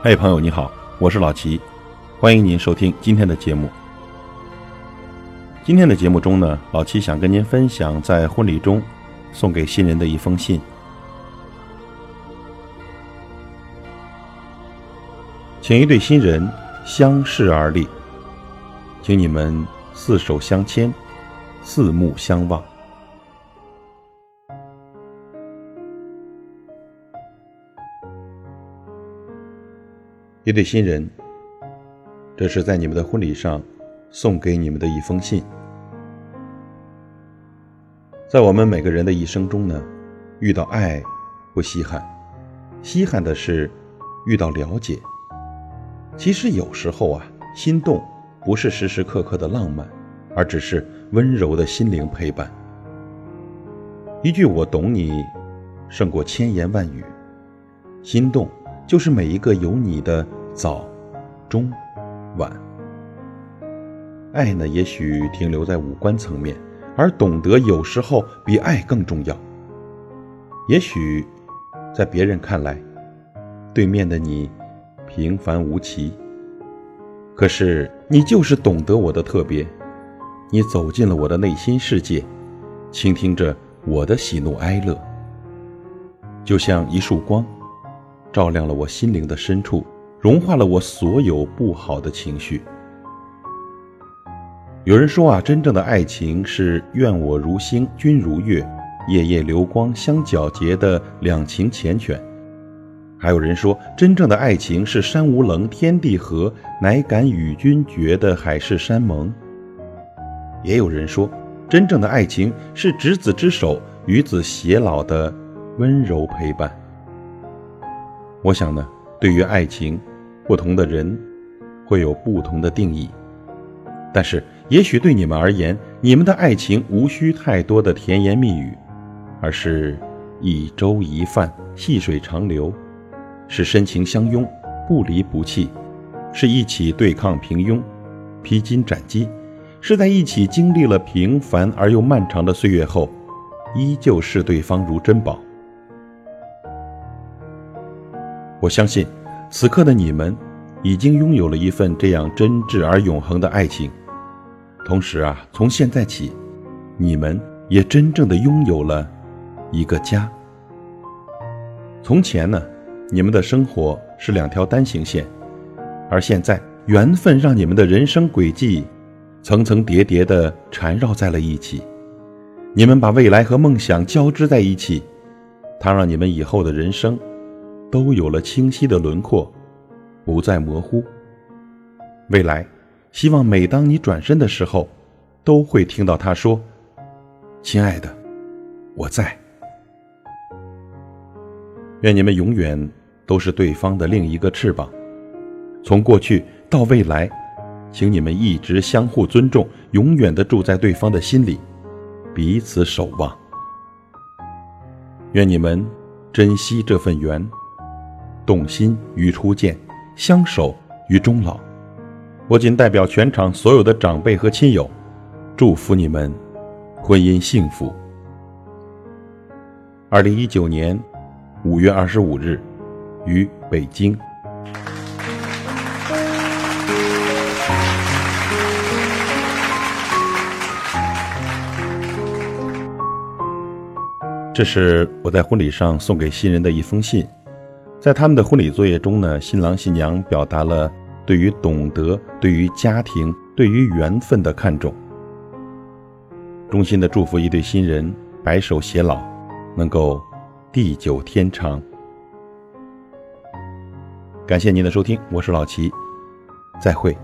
嘿，朋友你好，我是老齐，欢迎您收听今天的节目。今天的节目中呢，老齐想跟您分享在婚礼中送给新人的一封信。请一对新人相视而立，请你们四手相牵，四目相望。一对新人，这是在你们的婚礼上送给你们的一封信。在我们每个人的一生中呢，遇到爱不稀罕，稀罕的是遇到了解。其实有时候啊，心动不是时时刻刻的浪漫，而只是温柔的心灵陪伴。一句“我懂你”，胜过千言万语。心动就是每一个有你的。早、中、晚，爱呢？也许停留在五官层面，而懂得有时候比爱更重要。也许，在别人看来，对面的你平凡无奇，可是你就是懂得我的特别。你走进了我的内心世界，倾听着我的喜怒哀乐，就像一束光，照亮了我心灵的深处。融化了我所有不好的情绪。有人说啊，真正的爱情是愿我如星，君如月，夜夜流光相皎洁的两情缱绻。还有人说，真正的爱情是山无棱，天地合，乃敢与君绝的海誓山盟。也有人说，真正的爱情是执子之手，与子偕老的温柔陪伴。我想呢。对于爱情，不同的人会有不同的定义，但是也许对你们而言，你们的爱情无需太多的甜言蜜语，而是一粥一饭，细水长流，是深情相拥，不离不弃，是一起对抗平庸，披荆斩棘，是在一起经历了平凡而又漫长的岁月后，依旧视对方如珍宝。我相信，此刻的你们已经拥有了一份这样真挚而永恒的爱情。同时啊，从现在起，你们也真正的拥有了一个家。从前呢，你们的生活是两条单行线，而现在，缘分让你们的人生轨迹层层叠叠的缠绕在了一起。你们把未来和梦想交织在一起，它让你们以后的人生。都有了清晰的轮廓，不再模糊。未来，希望每当你转身的时候，都会听到他说：“亲爱的，我在。”愿你们永远都是对方的另一个翅膀。从过去到未来，请你们一直相互尊重，永远的住在对方的心里，彼此守望。愿你们珍惜这份缘。动心于初见，相守于终老。我仅代表全场所有的长辈和亲友，祝福你们婚姻幸福。二零一九年五月二十五日，于北京。这是我在婚礼上送给新人的一封信。在他们的婚礼作业中呢，新郎新娘表达了对于懂得、对于家庭、对于缘分的看重。衷心的祝福一对新人白首偕老，能够地久天长。感谢您的收听，我是老齐，再会。